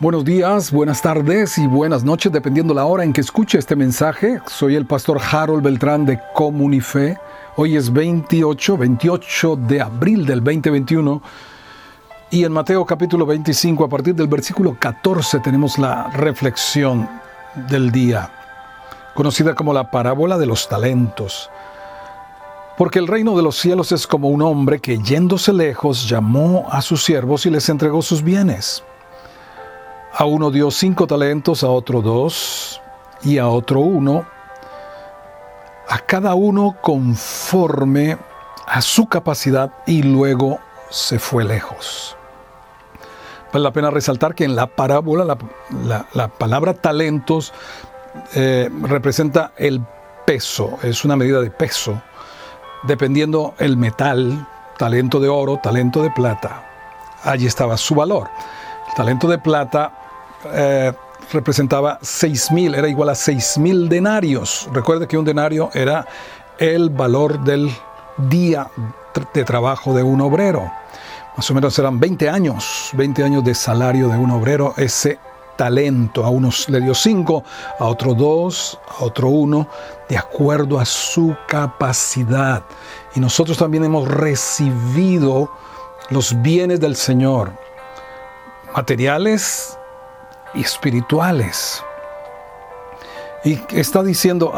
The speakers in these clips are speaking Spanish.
Buenos días, buenas tardes y buenas noches, dependiendo la hora en que escuche este mensaje. Soy el pastor Harold Beltrán de Comunife. Hoy es 28, 28 de abril del 2021. Y en Mateo capítulo 25, a partir del versículo 14, tenemos la reflexión del día, conocida como la parábola de los talentos. Porque el reino de los cielos es como un hombre que yéndose lejos llamó a sus siervos y les entregó sus bienes. A uno dio cinco talentos, a otro dos y a otro uno, a cada uno conforme a su capacidad y luego se fue lejos. Vale la pena resaltar que en la parábola la, palabra talentos eh, representa el peso, es una medida de peso, dependiendo el metal, talento de oro, talento de plata. Allí estaba su valor. El talento de plata eh, representaba 6 mil, era igual a 6 mil denarios. Recuerde que un denario era el valor del día de trabajo de un obrero. Más o menos eran 20 años, 20 años de salario de un obrero, ese talento. A unos le dio 5, a otro 2, a otro 1, de acuerdo a su capacidad. Y nosotros también hemos recibido los bienes del Señor, materiales espirituales. Y está diciendo,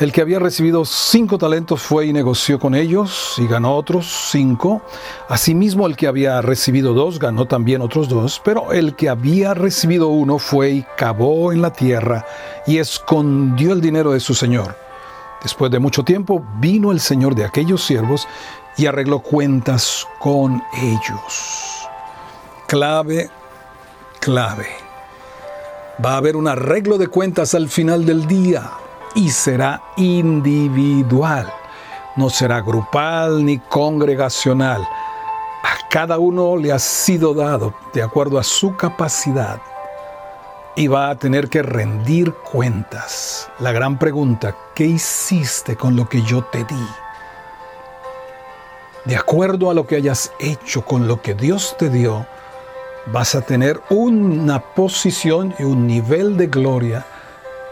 el que había recibido cinco talentos fue y negoció con ellos y ganó otros cinco. Asimismo, el que había recibido dos ganó también otros dos. Pero el que había recibido uno fue y cavó en la tierra y escondió el dinero de su señor. Después de mucho tiempo vino el señor de aquellos siervos y arregló cuentas con ellos. Clave, clave. Va a haber un arreglo de cuentas al final del día y será individual. No será grupal ni congregacional. A cada uno le ha sido dado de acuerdo a su capacidad y va a tener que rendir cuentas. La gran pregunta, ¿qué hiciste con lo que yo te di? De acuerdo a lo que hayas hecho con lo que Dios te dio, vas a tener una posición y un nivel de gloria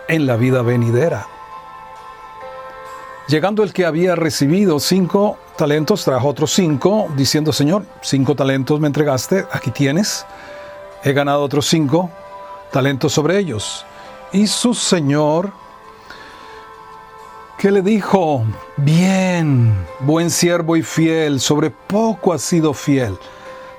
en la vida venidera. Llegando el que había recibido cinco talentos, trajo otros cinco, diciendo, Señor, cinco talentos me entregaste, aquí tienes, he ganado otros cinco talentos sobre ellos. Y su Señor, que le dijo, bien, buen siervo y fiel, sobre poco has sido fiel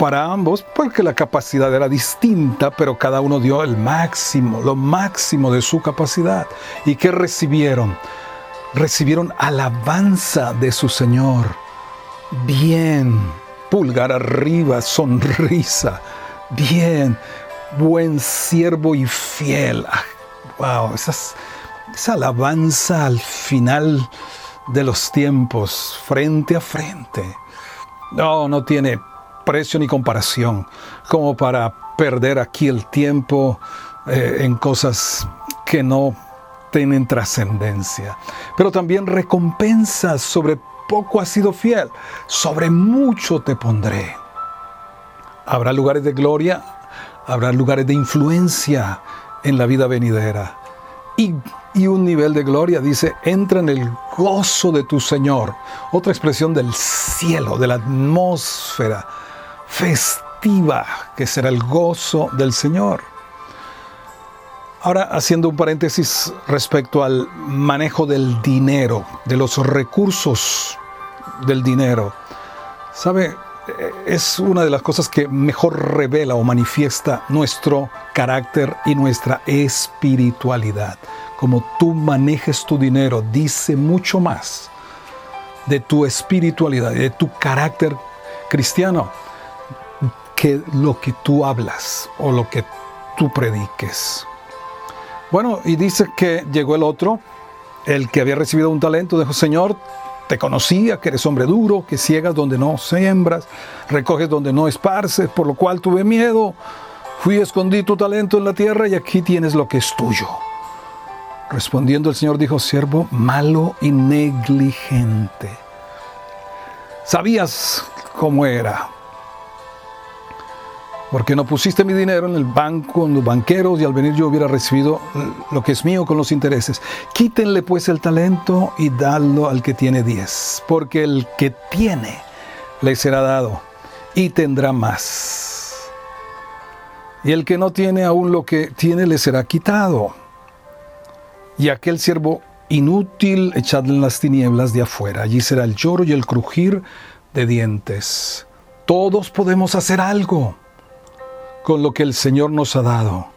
para ambos porque la capacidad era distinta, pero cada uno dio el máximo, lo máximo de su capacidad. ¿Y qué recibieron? Recibieron alabanza de su Señor. Bien, pulgar arriba, sonrisa. Bien, buen siervo y fiel. wow, esa alabanza al final de los tiempos, frente a frente. No, no tiene precio ni comparación como para perder aquí el tiempo eh, en cosas que no tienen trascendencia. Pero también recompensas sobre poco has sido fiel, sobre mucho te pondré. Habrá lugares de gloria, habrá lugares de influencia en la vida venidera. Y, y, un nivel de gloria, dice, entra en el gozo de tu Señor. Otra expresión del cielo, de la atmósfera festiva, que será el gozo del Señor. Ahora, haciendo un paréntesis respecto al manejo del dinero, de los recursos del dinero. ¿Sabe? Es una de las cosas que mejor revela o manifiesta nuestro carácter y nuestra espiritualidad. Como tú manejes tu dinero, dice mucho más de tu espiritualidad y de tu carácter cristiano que lo que tú hablas o lo que tú prediques. Bueno, y dice que llegó el otro, el que había recibido un talento, dijo, Señor, te conocía, que eres hombre duro, que ciegas donde no siembras, recoges donde no esparces, por lo cual tuve miedo. Fui escondí tu talento en la tierra y aquí tienes lo que es tuyo. Respondiendo el Señor dijo, siervo malo y negligente. Sabías cómo era, porque no pusiste mi dinero en el banco, en los banqueros, y al venir yo hubiera recibido lo que es mío con los intereses. Quítenle pues el talento y dadlo al que tiene diez, porque el que tiene le será dado y tendrá más. Y el que no tiene aún lo que tiene le será quitado. Y aquel siervo inútil echadle en las tinieblas de afuera. Allí será el lloro y el crujir de dientes. Todos podemos hacer algo con lo que el Señor nos ha dado.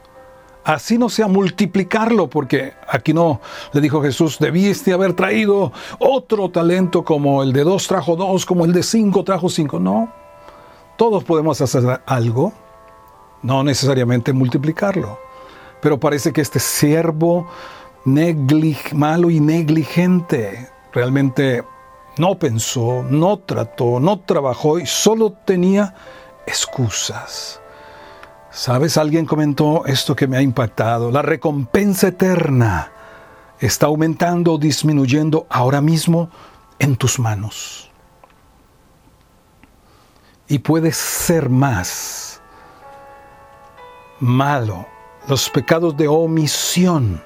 Así no sea multiplicarlo, porque aquí no, le dijo Jesús, debiste haber traído otro talento como el de dos trajo dos, como el de cinco trajo cinco. No, todos podemos hacer algo, no necesariamente multiplicarlo. Pero parece que este siervo malo y negligente realmente no pensó, no trató, no trabajó y solo tenía excusas. ¿Sabes? Alguien comentó esto que me ha impactado. La recompensa eterna está aumentando o disminuyendo ahora mismo en tus manos. Y puede ser más malo. Los pecados de omisión,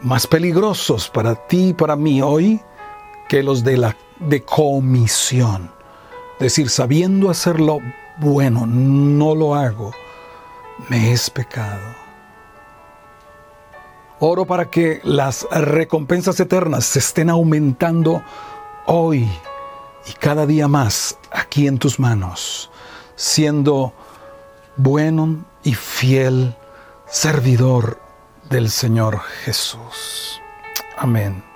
más peligrosos para ti y para mí hoy que los de la de comisión. Es decir, sabiendo hacerlo bueno, no lo hago, me es pecado. Oro para que las recompensas eternas se estén aumentando hoy y cada día más aquí en tus manos, siendo bueno y fiel servidor del Señor Jesús. Amén.